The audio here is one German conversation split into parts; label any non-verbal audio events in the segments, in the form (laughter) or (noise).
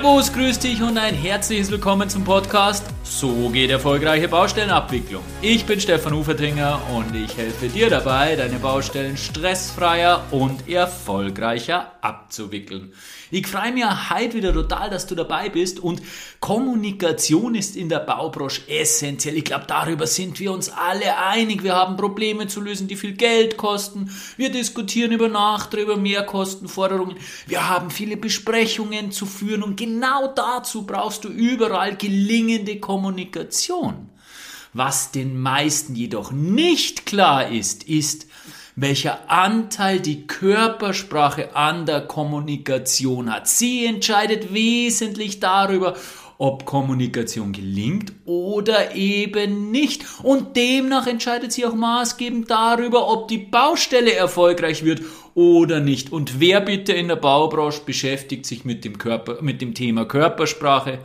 Servus, grüß dich und ein herzliches Willkommen zum Podcast So geht erfolgreiche Baustellenabwicklung. Ich bin Stefan Ufertinger und ich helfe dir dabei, deine Baustellen stressfreier und erfolgreicher abzuwickeln. Ich freue mich heute wieder total, dass du dabei bist und Kommunikation ist in der Baubranche essentiell. Ich glaube, darüber sind wir uns alle einig. Wir haben Probleme zu lösen, die viel Geld kosten. Wir diskutieren über Nachträge, über Mehrkostenforderungen. Wir haben viele Besprechungen zu führen und genau dazu brauchst du überall gelingende Kommunikation. Was den meisten jedoch nicht klar ist, ist, welcher Anteil die Körpersprache an der Kommunikation hat. Sie entscheidet wesentlich darüber, ob Kommunikation gelingt oder eben nicht. Und demnach entscheidet sie auch maßgebend darüber, ob die Baustelle erfolgreich wird oder nicht. Und wer bitte in der Baubranche beschäftigt sich mit dem Körper, mit dem Thema Körpersprache?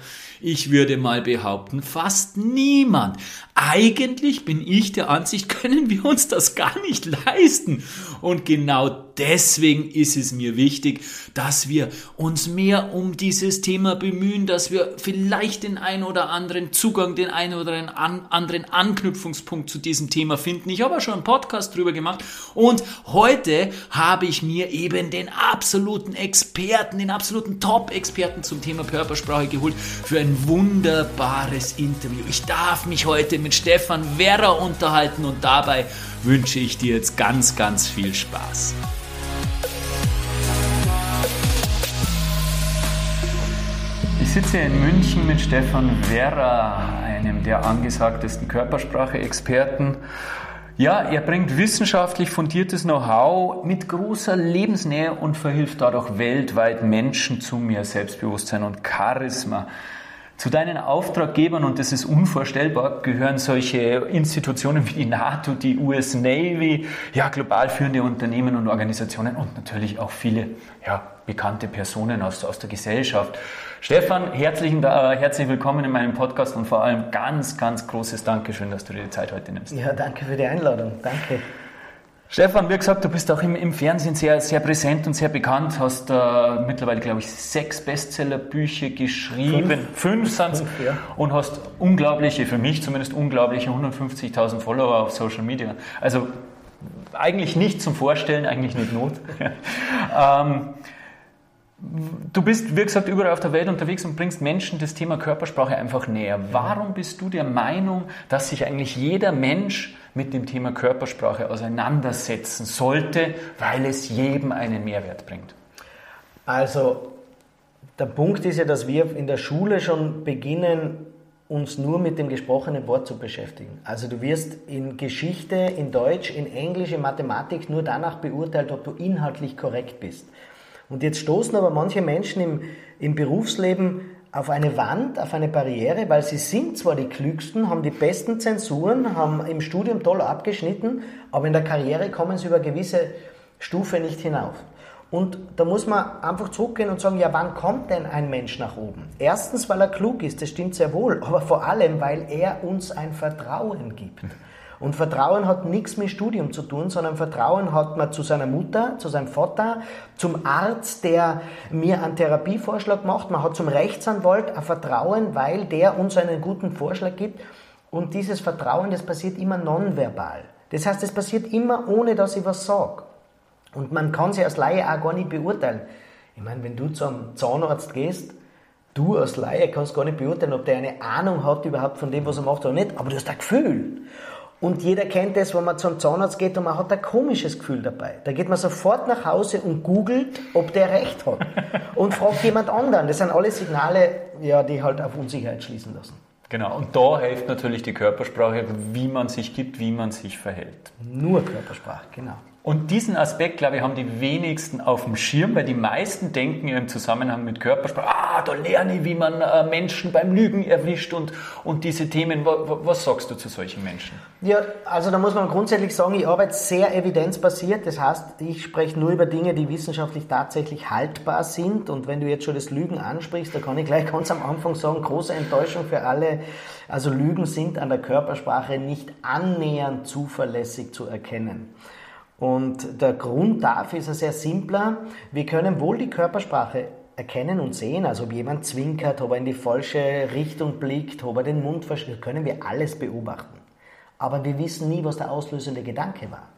Ich würde mal behaupten, fast niemand. Eigentlich bin ich der Ansicht, (laughs) können wir uns das gar nicht leisten. Und genau deswegen ist es mir wichtig, dass wir uns mehr um dieses Thema bemühen, dass wir vielleicht den einen oder anderen Zugang, den einen oder anderen Anknüpfungspunkt zu diesem Thema finden. Ich habe auch schon einen Podcast drüber gemacht und heute habe ich mir eben den absoluten Experten, den absoluten Top-Experten zum Thema Körpersprache geholt für ein wunderbares Interview. Ich darf mich heute mit Stefan Werrer unterhalten und dabei wünsche ich dir jetzt ganz, ganz viel Spaß. Ich sitze in München mit Stefan Werrer, einem der angesagtesten Körpersprache-Experten. Ja, er bringt wissenschaftlich fundiertes Know-how mit großer Lebensnähe und verhilft dadurch weltweit Menschen zu mehr Selbstbewusstsein und Charisma. Zu deinen Auftraggebern, und das ist unvorstellbar, gehören solche Institutionen wie die NATO, die US Navy, ja, global führende Unternehmen und Organisationen und natürlich auch viele ja, bekannte Personen aus, aus der Gesellschaft. Stefan, herzlichen, äh, herzlich willkommen in meinem Podcast und vor allem ganz, ganz großes Dankeschön, dass du dir die Zeit heute nimmst. Ja, danke für die Einladung. Danke. Stefan, wie gesagt, du bist auch im, im Fernsehen sehr, sehr präsent und sehr bekannt, hast äh, mittlerweile, glaube ich, sechs Bestsellerbücher geschrieben, fünf, fünf sind es, ja. und hast unglaubliche, für mich zumindest unglaubliche 150.000 Follower auf Social Media. Also eigentlich nicht zum Vorstellen, eigentlich nicht Not. (laughs) ähm, Du bist, wie gesagt, überall auf der Welt unterwegs und bringst Menschen das Thema Körpersprache einfach näher. Warum bist du der Meinung, dass sich eigentlich jeder Mensch mit dem Thema Körpersprache auseinandersetzen sollte, weil es jedem einen Mehrwert bringt? Also, der Punkt ist ja, dass wir in der Schule schon beginnen, uns nur mit dem gesprochenen Wort zu beschäftigen. Also du wirst in Geschichte, in Deutsch, in Englisch, in Mathematik nur danach beurteilt, ob du inhaltlich korrekt bist. Und jetzt stoßen aber manche Menschen im, im Berufsleben auf eine Wand, auf eine Barriere, weil sie sind zwar die Klügsten, haben die besten Zensuren, haben im Studium toll abgeschnitten, aber in der Karriere kommen sie über gewisse Stufe nicht hinauf. Und da muss man einfach zurückgehen und sagen, ja, wann kommt denn ein Mensch nach oben? Erstens, weil er klug ist, das stimmt sehr wohl, aber vor allem, weil er uns ein Vertrauen gibt. Und Vertrauen hat nichts mit Studium zu tun, sondern Vertrauen hat man zu seiner Mutter, zu seinem Vater, zum Arzt, der mir einen Therapievorschlag macht. Man hat zum Rechtsanwalt ein Vertrauen, weil der uns einen guten Vorschlag gibt. Und dieses Vertrauen, das passiert immer nonverbal. Das heißt, es passiert immer, ohne dass ich was sage. Und man kann sich als Laie auch gar nicht beurteilen. Ich meine, wenn du zum Zahnarzt gehst, du als Laie kannst gar nicht beurteilen, ob der eine Ahnung hat überhaupt von dem, was er macht oder nicht, aber du hast ein Gefühl. Und jeder kennt das, wenn man zum Zahnarzt geht und man hat ein komisches Gefühl dabei. Da geht man sofort nach Hause und googelt, ob der recht hat. (laughs) Und fragt jemand anderen. Das sind alle Signale, ja, die halt auf Unsicherheit schließen lassen. Genau, und da hilft natürlich die Körpersprache, wie man sich gibt, wie man sich verhält. Nur Körpersprache, genau. Und diesen Aspekt, glaube ich, haben die wenigsten auf dem Schirm, weil die meisten denken im Zusammenhang mit Körpersprache, ah, da lerne ich, wie man äh, Menschen beim Lügen erwischt und, und diese Themen. Was sagst du zu solchen Menschen? Ja, also da muss man grundsätzlich sagen, ich arbeite sehr evidenzbasiert. Das heißt, ich spreche nur über Dinge, die wissenschaftlich tatsächlich haltbar sind. Und wenn du jetzt schon das Lügen ansprichst, da kann ich gleich ganz am Anfang sagen, große Enttäuschung für alle. Also Lügen sind an der Körpersprache nicht annähernd zuverlässig zu erkennen. Und der Grund dafür ist ein sehr simpler. Wir können wohl die Körpersprache erkennen und sehen, also ob jemand zwinkert, ob er in die falsche Richtung blickt, ob er den Mund verschließt, können wir alles beobachten. Aber wir wissen nie, was der auslösende Gedanke war.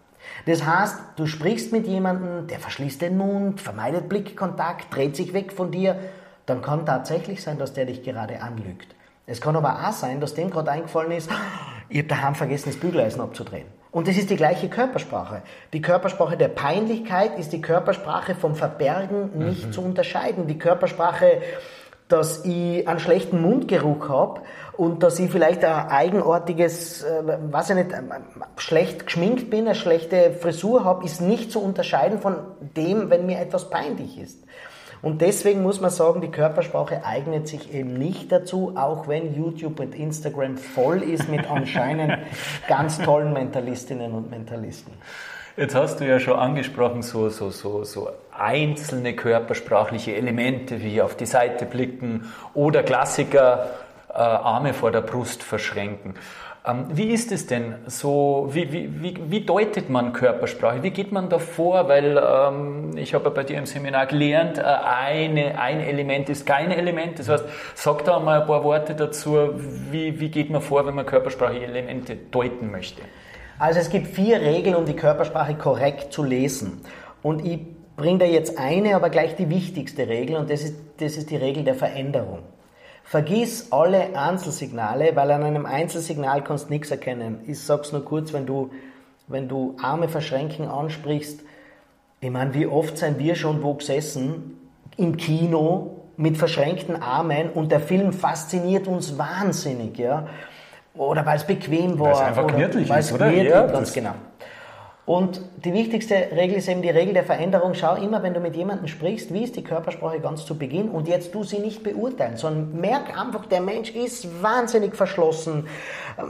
Das heißt, du sprichst mit jemandem, der verschließt den Mund, vermeidet Blickkontakt, dreht sich weg von dir, dann kann tatsächlich sein, dass der dich gerade anlügt. Es kann aber auch sein, dass dem gerade eingefallen ist, ich habe daheim vergessen, das Bügeleisen abzudrehen. Und das ist die gleiche Körpersprache. Die Körpersprache der Peinlichkeit ist die Körpersprache vom Verbergen nicht mhm. zu unterscheiden. Die Körpersprache, dass ich einen schlechten Mundgeruch habe und dass ich vielleicht ein eigenartiges, äh, weiß ich nicht, äh, schlecht geschminkt bin, eine schlechte Frisur habe, ist nicht zu unterscheiden von dem, wenn mir etwas peinlich ist. Und deswegen muss man sagen, die Körpersprache eignet sich eben nicht dazu, auch wenn YouTube und Instagram voll ist mit (laughs) anscheinend ganz tollen Mentalistinnen und Mentalisten. Jetzt hast du ja schon angesprochen, so, so, so, so einzelne körpersprachliche Elemente wie auf die Seite blicken oder Klassiker, äh, Arme vor der Brust verschränken. Ähm, wie ist es denn so? Wie, wie, wie, wie, deutet man Körpersprache? Wie geht man da vor? Weil ähm, ich habe ja bei dir im Seminar gelernt, äh, eine, ein Element ist kein Element. Das heißt, sag da mal ein paar Worte dazu. Wie, wie geht man vor, wenn man körpersprachliche Elemente deuten möchte? Also es gibt vier Regeln, um die Körpersprache korrekt zu lesen. Und ich bringe da jetzt eine, aber gleich die wichtigste Regel und das ist, das ist die Regel der Veränderung. Vergiss alle Einzelsignale, weil an einem Einzelsignal kannst du nichts erkennen. Ich sag's nur kurz, wenn du, wenn du Arme verschränken ansprichst. Ich meine, wie oft sind wir schon wo gesessen im Kino mit verschränkten Armen und der Film fasziniert uns wahnsinnig, ja. Oder weil es bequem war. Weil es einfach gemütlich ist, oder? Ja, ganz genau. Und die wichtigste Regel ist eben die Regel der Veränderung. Schau immer, wenn du mit jemandem sprichst, wie ist die Körpersprache ganz zu Beginn und jetzt du sie nicht beurteilen, sondern merk einfach, der Mensch ist wahnsinnig verschlossen,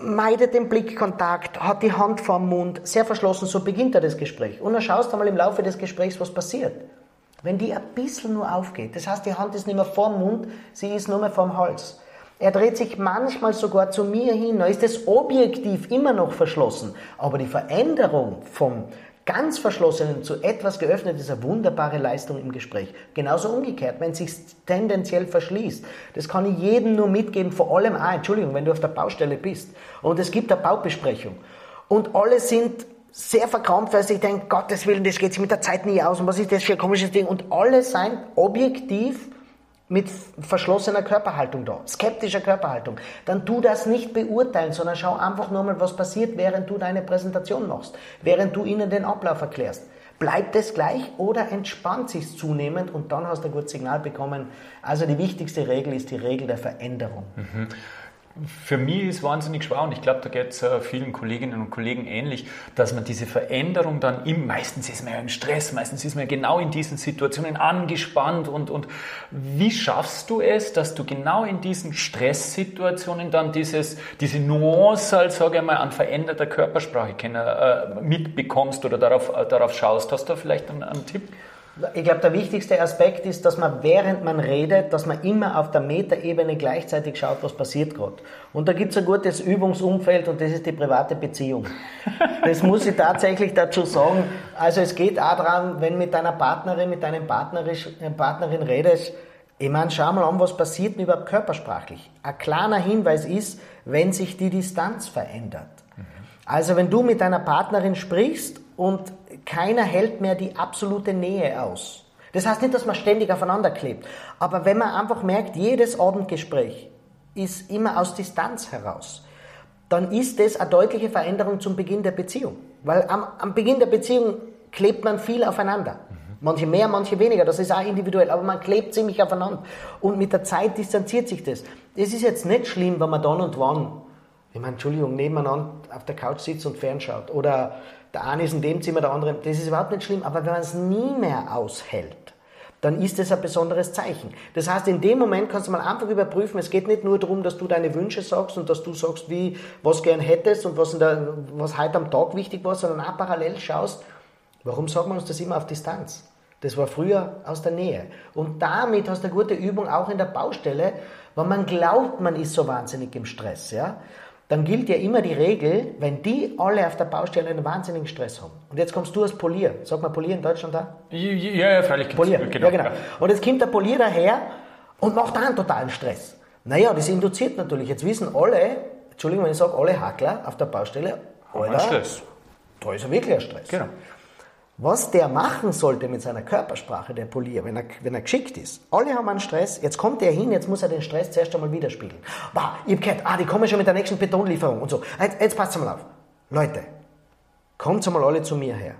meidet den Blickkontakt, hat die Hand vorm Mund, sehr verschlossen, so beginnt er das Gespräch. Und dann schaust du mal im Laufe des Gesprächs, was passiert. Wenn die ein bisschen nur aufgeht, das heißt, die Hand ist nicht mehr vorm Mund, sie ist nur mehr vorm Hals er dreht sich manchmal sogar zu mir hin, da ist es objektiv immer noch verschlossen. Aber die Veränderung vom ganz verschlossenen zu etwas geöffnet ist eine wunderbare Leistung im Gespräch. Genauso umgekehrt, wenn es sich tendenziell verschließt. Das kann ich jedem nur mitgeben, vor allem, ah, Entschuldigung, wenn du auf der Baustelle bist und es gibt eine Baubesprechung und alle sind sehr verkrampft, weil sie denken, Gottes Willen, das geht sich mit der Zeit nie aus und was ist das für ein komisches Ding und alle seien objektiv mit verschlossener Körperhaltung da, skeptischer Körperhaltung, dann tu das nicht beurteilen, sondern schau einfach nur mal, was passiert, während du deine Präsentation machst, während du ihnen den Ablauf erklärst. Bleibt es gleich oder entspannt sich zunehmend und dann hast du ein gutes Signal bekommen. Also die wichtigste Regel ist die Regel der Veränderung. Mhm für mich ist wahnsinnig schwer und ich glaube, da geht es äh, vielen Kolleginnen und Kollegen ähnlich, dass man diese Veränderung dann im, meistens ist man ja im Stress, meistens ist man ja genau in diesen Situationen angespannt und, und wie schaffst du es, dass du genau in diesen Stresssituationen dann dieses, diese Nuance, halt, sage ich mal, an veränderter Körpersprache äh, mitbekommst oder darauf, äh, darauf schaust? Hast du da vielleicht einen, einen Tipp? Ich glaube, der wichtigste Aspekt ist, dass man während man redet, dass man immer auf der Metaebene gleichzeitig schaut, was passiert gerade. Und da gibt es ein gutes Übungsumfeld und das ist die private Beziehung. Das muss ich tatsächlich dazu sagen. Also es geht auch daran, wenn mit deiner Partnerin, mit deinem äh, Partnerin redest, ich meine, schau mal an, was passiert denn überhaupt körpersprachlich. Ein kleiner Hinweis ist, wenn sich die Distanz verändert. Mhm. Also wenn du mit deiner Partnerin sprichst und keiner hält mehr die absolute Nähe aus. Das heißt nicht, dass man ständig aufeinander klebt, aber wenn man einfach merkt, jedes Abendgespräch ist immer aus Distanz heraus, dann ist das eine deutliche Veränderung zum Beginn der Beziehung. Weil am, am Beginn der Beziehung klebt man viel aufeinander. Manche mehr, manche weniger, das ist auch individuell, aber man klebt ziemlich aufeinander. Und mit der Zeit distanziert sich das. Es ist jetzt nicht schlimm, wenn man dann und wann, ich meine, Entschuldigung, nebeneinander auf der Couch sitzt und fernschaut oder der eine ist in dem Zimmer, der andere, das ist überhaupt nicht schlimm, aber wenn man es nie mehr aushält, dann ist das ein besonderes Zeichen. Das heißt, in dem Moment kannst du mal einfach überprüfen, es geht nicht nur darum, dass du deine Wünsche sagst und dass du sagst, wie, was gern hättest und was, in der, was heute am Tag wichtig war, sondern auch parallel schaust, warum sagen wir uns das immer auf Distanz? Das war früher aus der Nähe. Und damit hast du eine gute Übung auch in der Baustelle, weil man glaubt, man ist so wahnsinnig im Stress, ja dann gilt ja immer die Regel, wenn die alle auf der Baustelle einen wahnsinnigen Stress haben. Und jetzt kommst du als Polier. Sag mal Polier in Deutschland da? Ja, ja, freilich. Polier. Genau, ja, genau. Und jetzt kommt der Polier daher und macht da einen totalen Stress. Naja, das induziert natürlich. Jetzt wissen alle, Entschuldigung, wenn ich sage, alle Hackler auf der Baustelle, Alter, Stress. da ist er wirklich ein Stress. Genau. Was der machen sollte mit seiner Körpersprache, der Polier, wenn er, wenn er geschickt ist. Alle haben einen Stress, jetzt kommt er hin, jetzt muss er den Stress zuerst einmal widerspiegeln. Wow, ich hab gehört, ah, die kommen schon mit der nächsten Betonlieferung und so. Jetzt, jetzt passt mal auf. Leute, kommt mal alle zu mir her.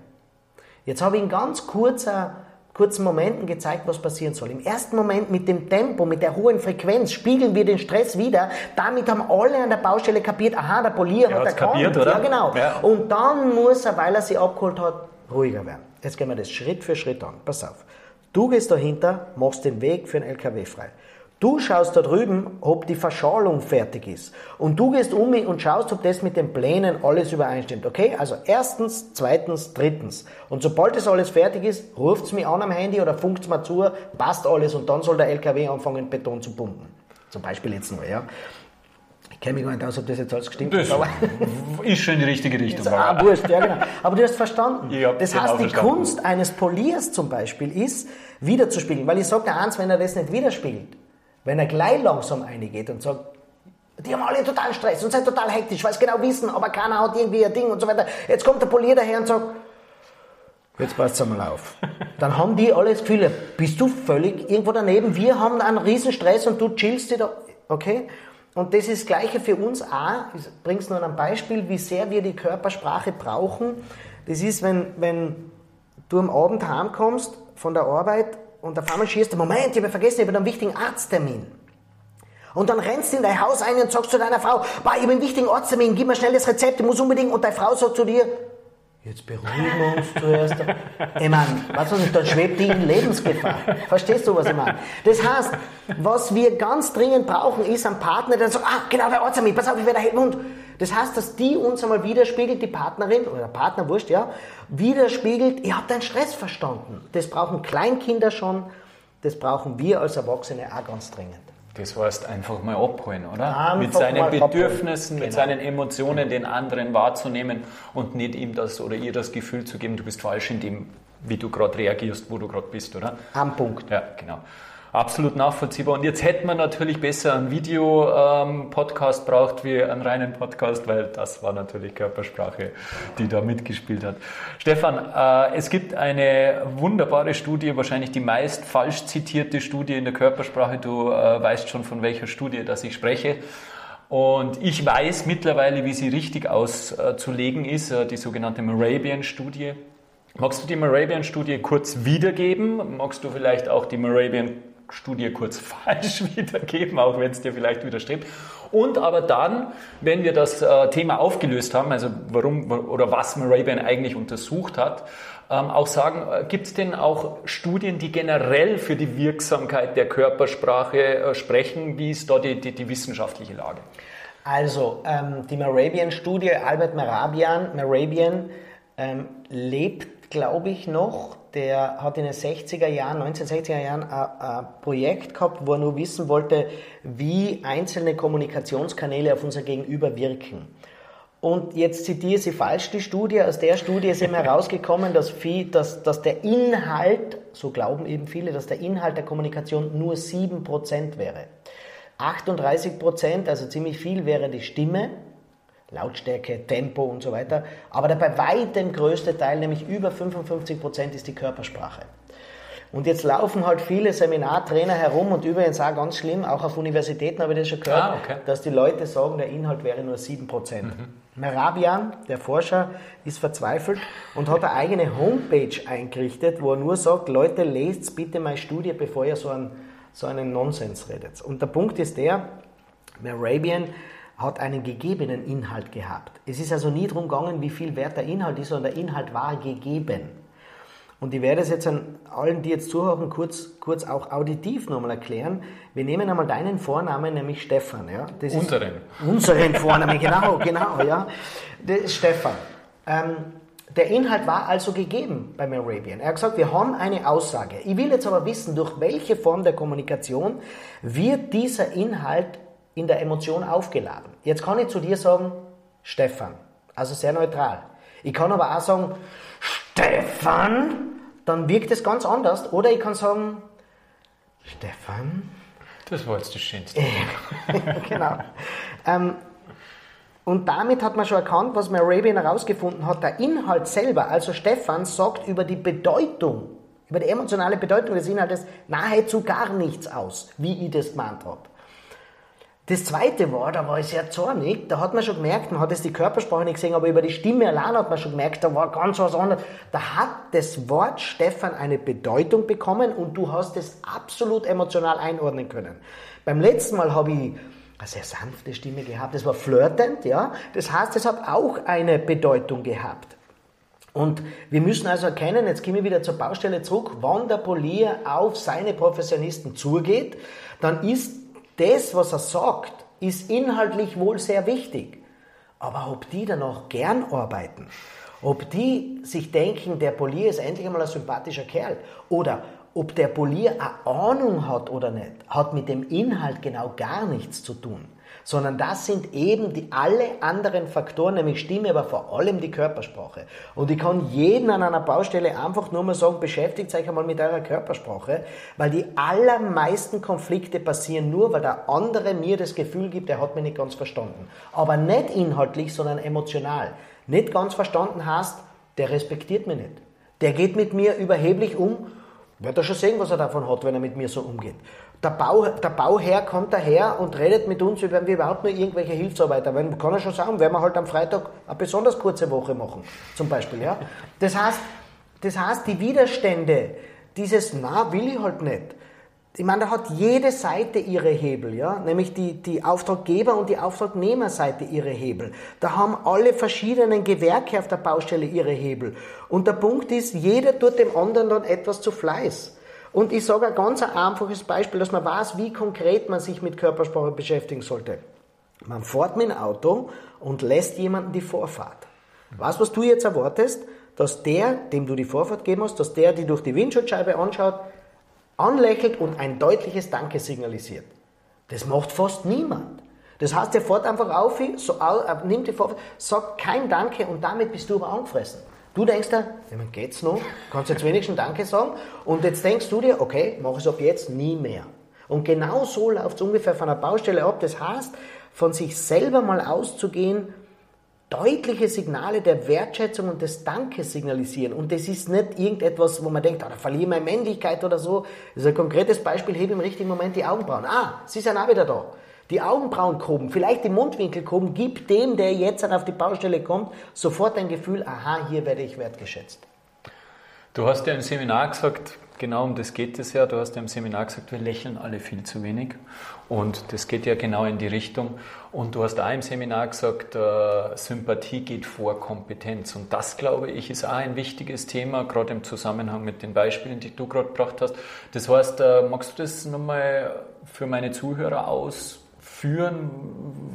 Jetzt habe ich in ganz kurzer, kurzen Momenten gezeigt, was passieren soll. Im ersten Moment mit dem Tempo, mit der hohen Frequenz spiegeln wir den Stress wieder. Damit haben alle an der Baustelle kapiert, aha, der Polier er hat kapiert, oder? Ja, genau. Ja. Und dann muss er, weil er sie abgeholt hat, ruhiger werden. Jetzt gehen wir das Schritt für Schritt an. Pass auf. Du gehst dahinter, machst den Weg für den LKW frei. Du schaust da drüben, ob die Verschalung fertig ist. Und du gehst um mich und schaust, ob das mit den Plänen alles übereinstimmt. Okay? Also erstens, zweitens, drittens. Und sobald das alles fertig ist, ruft's mich an am Handy oder funkt's mir zu, passt alles und dann soll der LKW anfangen, Beton zu pumpen. Zum Beispiel jetzt nur, ja. Ich kenne mich gar nicht aus, ob das jetzt alles gestimmt Das hat. (laughs) ist schon in die richtige Richtung. Ah, wurscht, ja genau. Aber du hast verstanden. Das genau heißt, die verstanden. Kunst eines Poliers zum Beispiel ist, wiederzuspiegeln. Weil ich sage dir eins, wenn er das nicht widerspiegelt, wenn er gleich langsam reingeht und sagt, die haben alle total Stress und sind total hektisch, weil sie genau wissen, aber keiner hat irgendwie ein Ding und so weiter. Jetzt kommt der Polier daher und sagt, jetzt passt einmal auf. (laughs) Dann haben die alle das Gefühl, bist du völlig irgendwo daneben, wir haben einen riesen Stress und du chillst dir da, okay? Und das ist das Gleiche für uns auch, ich bring's nur an ein Beispiel, wie sehr wir die Körpersprache brauchen. Das ist, wenn, wenn du am Abend heimkommst von der Arbeit und auf einmal schießt Moment, ich habe vergessen, ich habe einen wichtigen Arzttermin. Und dann rennst du in dein Haus ein und sagst zu deiner Frau, bah, ich habe einen wichtigen Arzttermin, gib mir schnell das Rezept, ich muss unbedingt. Und deine Frau sagt zu dir, jetzt beruhigen wir uns zuerst. Ich meine, was weiß ich, dann schwebt die in Lebensgefahr. Verstehst du, was ich meine? Das heißt, was wir ganz dringend brauchen, ist ein Partner, der sagt, ah, genau, der Arzttermin, pass auf, ich werde da hinten. Und das heißt, dass die uns einmal widerspiegelt, die Partnerin oder der Partner, wurscht, ja, widerspiegelt, ihr habt deinen Stress verstanden. Das brauchen Kleinkinder schon, das brauchen wir als Erwachsene auch ganz dringend. Das heißt einfach mal abholen, oder? Einfach mit seinen. Bedürfnissen, mit Genau. seinen Emotionen den anderen wahrzunehmen und nicht ihm das oder ihr das Gefühl zu geben, du bist falsch in dem, wie du gerade reagierst, wo du gerade bist, oder? Am Punkt. Ja, genau. Absolut nachvollziehbar. Und jetzt hätten wir natürlich besser einen Video-Podcast braucht wie einen reinen Podcast, weil das war natürlich Körpersprache, die da mitgespielt hat. Stefan, äh, es gibt eine wunderbare Studie, wahrscheinlich die meist falsch zitierte Studie in der Körpersprache. Du äh, weißt schon, von welcher Studie dass ich spreche. Und ich weiß mittlerweile, wie sie richtig auszulegen ist, äh, die sogenannte Morabian-Studie. Magst du die Morabian-Studie kurz wiedergeben? Magst du vielleicht auch die Morabian-Studie kurz (laughs) falsch wiedergeben, auch wenn es dir vielleicht widerstrebt? Und aber dann, wenn wir das äh, Thema aufgelöst haben, also warum oder was Morabian eigentlich untersucht hat, ähm, auch sagen, äh, gibt es denn auch Studien, die generell für die Wirksamkeit der Körpersprache äh, sprechen? Wie ist da die, die, die wissenschaftliche Lage? Also, ähm, die Morabian-Studie, Albert Merabian, Morabian ähm, lebt, glaube ich, noch. Der hat in den 60er Jahren, 1960er Jahren ein, ein Projekt gehabt, wo er nur wissen wollte, wie einzelne Kommunikationskanäle auf unser Gegenüber wirken. Und jetzt zitiere sie falsch die Studie. Aus der Studie ist eben herausgekommen, (laughs) dass, viel, dass, dass der Inhalt, so glauben eben viele, dass der Inhalt der Kommunikation nur 7% wäre. 38 Prozent, also ziemlich viel, wäre die Stimme, Lautstärke, Tempo und so weiter. Aber der bei weitem größte Teil, nämlich über 55 Prozent, ist die Körpersprache. Und jetzt laufen halt viele Seminartrainer herum und übrigens auch ganz schlimm, auch auf Universitäten habe ich das schon gehört, Ah, okay. dass die Leute sagen, der Inhalt wäre nur 7 Prozent. Merabian, der Forscher, ist verzweifelt und hat eine eigene Homepage eingerichtet, wo er nur sagt, Leute, lest bitte meine Studie, bevor ihr so einen, so einen Nonsens redet. Und der Punkt ist der, Merabian hat einen gegebenen Inhalt gehabt. Es ist also nie darum gegangen, wie viel wert der Inhalt ist, sondern der Inhalt war gegeben. Und ich werde es jetzt an allen, die jetzt zuhören, kurz, kurz auch auditiv nochmal erklären. Wir nehmen einmal deinen Vornamen, nämlich Stefan. Ja? Das ist Unseren. Unseren Vornamen, genau, genau, ja. Das ist Stefan. Ähm, der Inhalt war also gegeben bei Morabian. Er hat gesagt, wir haben eine Aussage. Ich will jetzt aber wissen, durch welche Form der Kommunikation wird dieser Inhalt in der Emotion aufgeladen. Jetzt kann ich zu dir sagen, Stefan, also sehr neutral. Ich kann aber auch sagen, Stefan, dann wirkt es ganz anders. Oder ich kann sagen, Stefan. Das war jetzt das Schönste. (laughs) genau. Ähm, und damit hat man schon erkannt, was Marabian herausgefunden hat, der Inhalt selber, also Stefan, sagt über die Bedeutung, über die emotionale Bedeutung des Inhaltes nahezu gar nichts aus, wie ich das gemeint habe. Das zweite war, da war ich sehr zornig, da hat man schon gemerkt, man hat jetzt die Körpersprache nicht gesehen, aber über die Stimme allein hat man schon gemerkt, da war ganz was anderes. Da hat das Wort Stefan eine Bedeutung bekommen und du hast es absolut emotional einordnen können. Beim letzten Mal habe ich eine sehr sanfte Stimme gehabt, das war flirtend, ja. Das heißt, es hat auch eine Bedeutung gehabt. Und wir müssen also erkennen, jetzt gehen wir wieder zur Baustelle zurück, wann der Polier auf seine Professionisten zugeht, dann ist das, was er sagt, ist inhaltlich wohl sehr wichtig. Aber ob die dann auch gern arbeiten, ob die sich denken, der Polier ist endlich einmal ein sympathischer Kerl oder ob der Polier eine Ahnung hat oder nicht, hat mit dem Inhalt genau gar nichts zu tun sondern das sind eben die alle anderen Faktoren, nämlich Stimme, aber vor allem die Körpersprache. Und ich kann jeden an einer Baustelle einfach nur mal sagen, beschäftigt euch einmal mit eurer Körpersprache, weil die allermeisten Konflikte passieren nur, weil der andere mir das Gefühl gibt, er hat mich nicht ganz verstanden. Aber nicht inhaltlich, sondern emotional. Nicht ganz verstanden heißt, der respektiert mich nicht. Der geht mit mir überheblich um wird er schon sehen, was er davon hat, wenn er mit mir so umgeht. Der, Bau, der Bauherr kommt daher und redet mit uns, wenn wir überhaupt nur irgendwelche Hilfsarbeiter, wenn, kann er schon sagen, werden wir halt am Freitag eine besonders kurze Woche machen, zum Beispiel. Ja? Das, heißt, das heißt, die Widerstände, dieses Na, will ich halt nicht, ich meine, da hat jede Seite ihre Hebel, ja, nämlich die, die Auftraggeber- und die Auftragnehmerseite ihre Hebel. Da haben alle verschiedenen Gewerke auf der Baustelle ihre Hebel. Und der Punkt ist, jeder tut dem anderen dann etwas zu Fleiß. Und ich sage ein ganz einfaches Beispiel, dass man weiß, wie konkret man sich mit Körpersprache beschäftigen sollte. Man fährt mit dem Auto und lässt jemanden die Vorfahrt. Was, was du jetzt erwartest, dass der, dem du die Vorfahrt geben hast, dass der die durch die Windschutzscheibe anschaut, anlächelt und ein deutliches Danke signalisiert. Das macht fast niemand. Das heißt, er fährt einfach auf, so, äh, nimmt die Vorfahrt, sagt kein Danke und damit bist du aber angefressen. Du denkst dir, ja, geht's noch? Kannst jetzt wenigstens Danke sagen? Und jetzt denkst du dir, okay, mach es ab jetzt nie mehr. Und genau so läuft es ungefähr von der Baustelle ab. Das heißt, von sich selber mal auszugehen, deutliche Signale der Wertschätzung und des Dankes signalisieren. Und das ist nicht irgendetwas, wo man denkt, ah, da verliere ich meine Männlichkeit oder so. Das ist ein konkretes Beispiel, hebe im richtigen Moment die Augenbrauen. Ah, sie sind auch wieder da. Die Augenbrauen koben, vielleicht die Mundwinkel koben, gibt dem, der jetzt auf die Baustelle kommt, sofort ein Gefühl, aha, hier werde ich wertgeschätzt. Du hast ja im Seminar gesagt, genau um das geht es ja. Du hast ja im Seminar gesagt, wir lächeln alle viel zu wenig. Und das geht ja genau in die Richtung. Und du hast auch im Seminar gesagt, äh, Sympathie geht vor Kompetenz. Und das, glaube ich, ist auch ein wichtiges Thema, gerade im Zusammenhang mit den Beispielen, die du gerade gebracht hast. Das heißt, äh, magst du das nochmal für meine Zuhörer aus führen,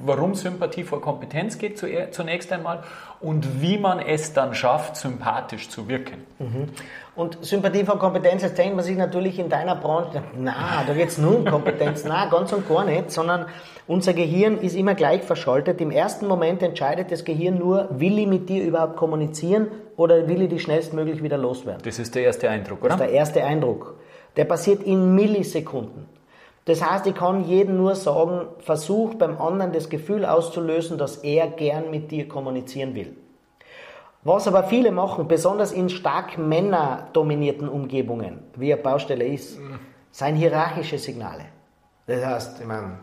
warum Sympathie vor Kompetenz geht zunächst einmal und wie man es dann schafft, sympathisch zu wirken. Mhm. Und Sympathie vor Kompetenz, jetzt denkt man sich natürlich in deiner Branche, na, da geht es nur um Kompetenz, na, ganz und gar nicht, sondern unser Gehirn ist immer gleich verschaltet. Im ersten Moment entscheidet das Gehirn nur, will ich mit dir überhaupt kommunizieren oder will ich dich schnellstmöglich wieder loswerden. Das ist der erste Eindruck, oder? Das ist der erste Eindruck. Der passiert in Millisekunden. Das heißt, ich kann jedem nur sagen, versuch beim anderen das Gefühl auszulösen, dass er gern mit dir kommunizieren will. Was aber viele machen, besonders in stark männerdominierten Umgebungen, wie eine Baustelle ist, mhm. sind hierarchische Signale. Das heißt, ich meine,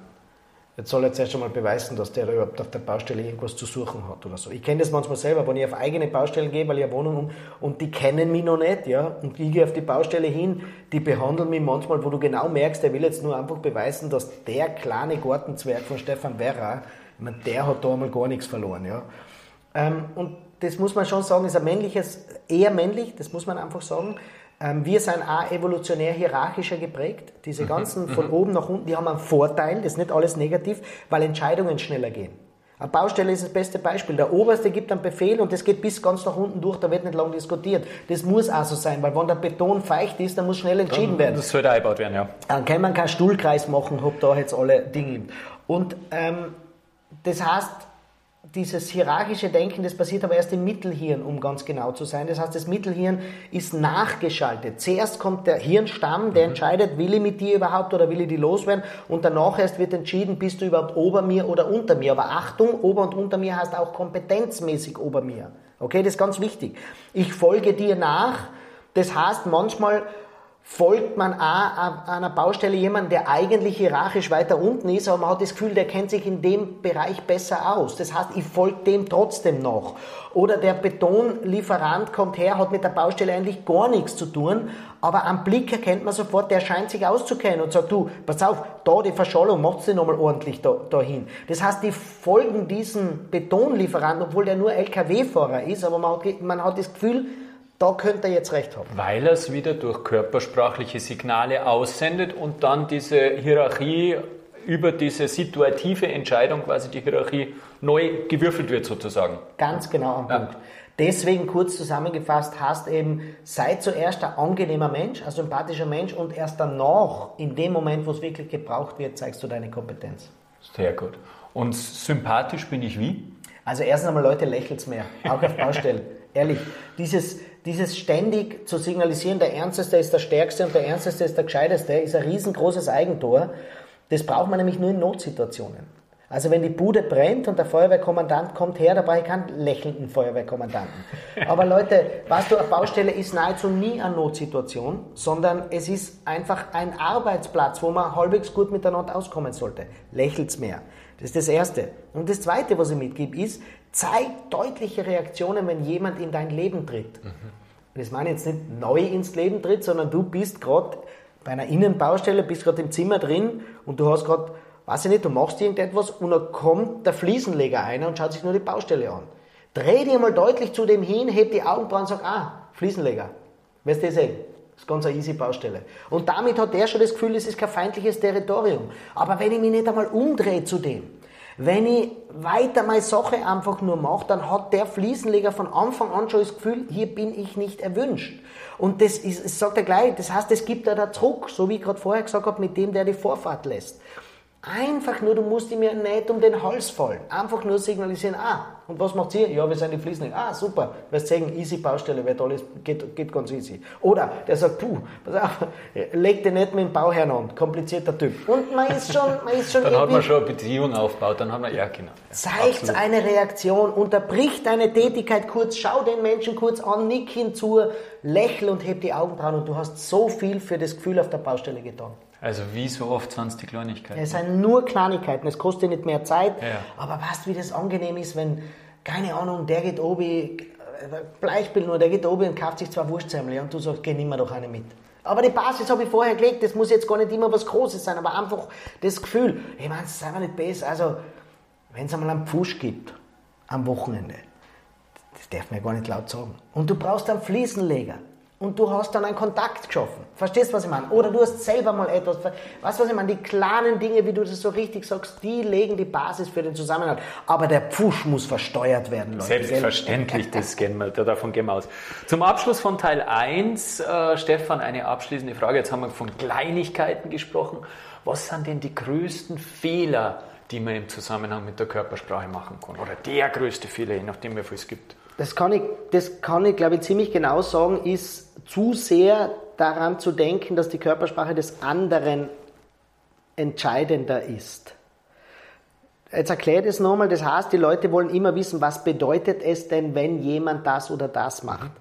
Jetzt soll er zuerst einmal beweisen, dass der überhaupt auf der Baustelle irgendwas zu suchen hat oder so. Ich kenne das manchmal selber, wenn ich auf eigene Baustellen gehe, weil ich eine Wohnung um und die kennen mich noch nicht, ja, und ich gehe auf die Baustelle hin, die behandeln mich manchmal, wo du genau merkst, der will jetzt nur einfach beweisen, dass der kleine Gartenzwerg von Stefan Werra, ich meine, der hat da einmal gar nichts verloren, ja. Ähm, und das muss man schon sagen, ist ein männliches, eher männlich, das muss man einfach sagen. Ähm, wir sind auch evolutionär hierarchischer geprägt. Diese mhm. ganzen von mhm. oben nach unten, die haben einen Vorteil, das ist nicht alles negativ, weil Entscheidungen schneller gehen. Eine Baustelle ist das beste Beispiel. Der Oberste gibt einen Befehl und das geht bis ganz nach unten durch, da wird nicht lang diskutiert. Das muss auch so sein, weil wenn der Beton feucht ist, dann muss schnell entschieden werden. Das sollte eingebaut werden, ja. Dann kann man keinen Stuhlkreis machen, hab da jetzt alle Dinge. Und ähm, das heißt, dieses hierarchische Denken, das passiert aber erst im Mittelhirn, um ganz genau zu sein. Das heißt, das Mittelhirn ist nachgeschaltet. Zuerst kommt der Hirnstamm, der mhm. entscheidet, will ich mit dir überhaupt oder will ich die loswerden und danach erst wird entschieden, bist du überhaupt ober mir oder unter mir. Aber Achtung, ober und unter mir heißt auch kompetenzmäßig ober mir. Okay, das ist ganz wichtig. Ich folge dir nach. Das heißt, manchmal folgt man auch einer Baustelle jemanden, der eigentlich hierarchisch weiter unten ist, aber man hat das Gefühl, der kennt sich in dem Bereich besser aus. Das heißt, ich folge dem trotzdem noch. Oder der Betonlieferant kommt her, hat mit der Baustelle eigentlich gar nichts zu tun, aber am Blick erkennt man sofort, der scheint sich auszukennen und sagt, du, pass auf, da die Verschollung, macht sie nochmal ordentlich da, dahin. Das heißt, die folgen diesem Betonlieferanten, obwohl der nur LKW-Fahrer ist, aber man hat, man hat das Gefühl, da könnte er jetzt recht haben. Weil er es wieder durch körpersprachliche Signale aussendet und dann diese Hierarchie über diese situative Entscheidung quasi die Hierarchie neu gewürfelt wird sozusagen. Ganz genau am ja. Punkt. Deswegen kurz zusammengefasst hast eben, sei zuerst ein angenehmer Mensch, ein sympathischer Mensch und erst danach, in dem Moment, wo es wirklich gebraucht wird, zeigst du deine Kompetenz. Sehr gut. Und sympathisch bin ich wie? Also erstens einmal Leute lächelt mehr, auch auf (laughs) Baustellen. Ehrlich, dieses, dieses ständig zu signalisieren, der Ernsteste ist der Stärkste und der Ernsteste ist der Gescheiteste, ist ein riesengroßes Eigentor. Das braucht man nämlich nur in Notsituationen. Also wenn die Bude brennt und der Feuerwehrkommandant kommt her, da brauche ich keinen lächelnden Feuerwehrkommandanten. (laughs) Aber Leute, weißt du, eine Baustelle ist nahezu nie eine Notsituation, sondern es ist einfach ein Arbeitsplatz, wo man halbwegs gut miteinander auskommen sollte. Lächelt's mehr. Das ist das Erste. Und das Zweite, was ich mitgebe, ist, zeig deutliche Reaktionen, wenn jemand in dein Leben tritt. Mhm. Das meine ich jetzt nicht neu ins Leben tritt, sondern du bist gerade bei einer Innenbaustelle, bist gerade im Zimmer drin und du hast gerade, weiß ich nicht, du machst irgendetwas und dann kommt der Fliesenleger ein und schaut sich nur die Baustelle an. Dreh dir mal deutlich zu dem hin, heb die Augenbrauen und sag, ah, Fliesenleger. Wirst du sehen. Das ist ganz eine easy Baustelle. Und damit hat der schon das Gefühl, es ist kein feindliches Territorium. Aber wenn ich mich nicht einmal umdrehe zu dem, wenn ich weiter meine Sache einfach nur mache, dann hat der Fliesenleger von Anfang an schon das Gefühl, hier bin ich nicht erwünscht. Und das ist, das sagt er gleich, das heißt, es gibt da der Druck, so wie ich gerade vorher gesagt habe, mit dem, der die Vorfahrt lässt. Einfach nur, du musst ihm ja nicht um den Hals fallen. Einfach nur signalisieren, ah, und was macht ihr? Ja, wir sind die Fliesenleger. Ah, super, wirst sehen, easy Baustelle, wird alles, geht, geht ganz easy. Oder der sagt, puh, pass auf, leg dir nicht mit dem Bauherrn an, komplizierter Typ. Und man ist schon, man ist schon Dann hat man schon eine Beziehung aufgebaut, dann haben wir, ja, genau. Zeigt eine Reaktion, unterbricht deine Tätigkeit kurz, schau den Menschen kurz an, nick hinzu, lächel und heb die Augenbrauen und du hast so viel für das Gefühl auf der Baustelle getan. Also wie so oft sind es die Kleinigkeiten? Es sind nur Kleinigkeiten, es kostet nicht mehr Zeit. Ja. Aber weißt du, wie das angenehm ist, wenn, keine Ahnung, der geht oben, Beispiel nur, der geht oben und kauft sich zwei Wurstsemmel und du sagst, geh, nimm mir doch eine mit. Aber die Basis habe ich vorher gelegt, das muss jetzt gar nicht immer was Großes sein, aber einfach das Gefühl, ich meine, es ist einfach nicht besser. Also, wenn es einmal einen Pfusch gibt, am Wochenende, das darf man ja gar nicht laut sagen, und du brauchst einen Fliesenleger, und du hast dann einen Kontakt geschaffen. Verstehst du, was ich meine? Oder du hast selber mal etwas, weißt du, was ich meine? Die kleinen Dinge, wie du das so richtig sagst, die legen die Basis für den Zusammenhalt. Aber der Pfusch muss versteuert werden, Leute. Selbstverständlich, (laughs) das gehen wir, davon gehen wir aus. Zum Abschluss von Teil 1, äh, Stefan, eine abschließende Frage. Jetzt haben wir von Kleinigkeiten gesprochen. Was sind denn die größten Fehler, die man im Zusammenhang mit der Körpersprache machen kann? Oder der größte Fehler, je nachdem, wie viel es gibt? Das kann ich, das kann ich glaube ich ziemlich genau sagen, ist zu sehr daran zu denken, dass die Körpersprache des anderen entscheidender ist. Jetzt erkläre ich das nochmal. Das heißt, die Leute wollen immer wissen, was bedeutet es denn, wenn jemand das oder das macht.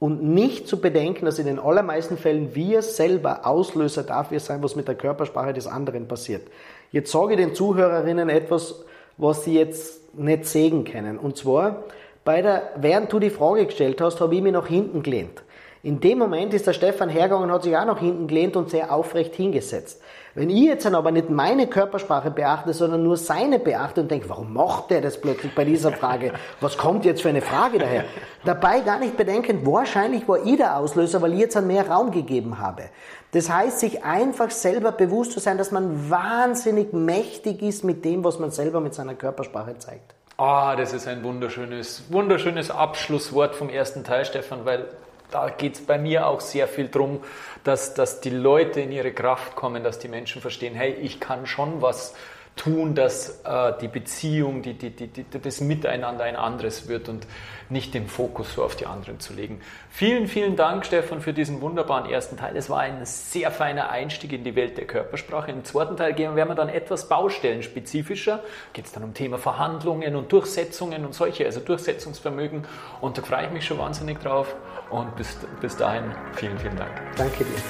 Und nicht zu bedenken, dass in den allermeisten Fällen wir selber Auslöser dafür sein, was mit der Körpersprache des anderen passiert. Jetzt sage ich den Zuhörerinnen etwas, was sie jetzt nicht sehen können. Und zwar, bei der, während du die Frage gestellt hast, habe ich mich nach hinten gelehnt. In dem Moment ist der Stefan hergegangen und hat sich auch noch hinten gelehnt und sehr aufrecht hingesetzt. Wenn ich jetzt aber nicht meine Körpersprache beachte, sondern nur seine beachte und denke, warum macht der das plötzlich bei dieser Frage? Was kommt jetzt für eine Frage daher? Dabei gar nicht bedenken, wahrscheinlich war ich der Auslöser, weil ich jetzt mehr Raum gegeben habe. Das heißt, sich einfach selber bewusst zu sein, dass man wahnsinnig mächtig ist mit dem, was man selber mit seiner Körpersprache zeigt. Ah, das ist ein wunderschönes, wunderschönes Abschlusswort vom ersten Teil, Stefan, weil da geht es bei mir auch sehr viel darum, dass, dass die Leute in ihre Kraft kommen, dass die Menschen verstehen, hey, ich kann schon was tun, dass äh, die Beziehung, die, die, die, das Miteinander ein anderes wird und nicht den Fokus so auf die anderen zu legen. Vielen, vielen Dank, Stefan, für diesen wunderbaren ersten Teil. Es war ein sehr feiner Einstieg in die Welt der Körpersprache. Im zweiten Teil gehen, werden wir dann etwas baustellenspezifischer. Geht es dann um Thema Verhandlungen und Durchsetzungen und solche, also Durchsetzungsvermögen. Und da freue ich mich schon wahnsinnig drauf. Und bis, bis dahin, vielen, vielen Dank. Danke dir.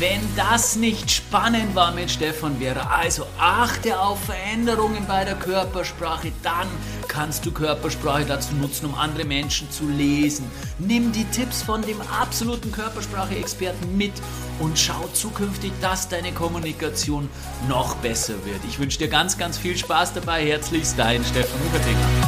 Wenn das nicht spannend war mit Stefan Vera, also achte auf Veränderungen bei der Körpersprache, dann kannst du Körpersprache dazu nutzen, um andere Menschen zu lesen. Nimm die Tipps von dem absoluten Körpersprache-Experten mit und schau zukünftig, dass deine Kommunikation noch besser wird. Ich wünsche dir ganz, ganz viel Spaß dabei. Herzlichst dein Stefan Hubertinger.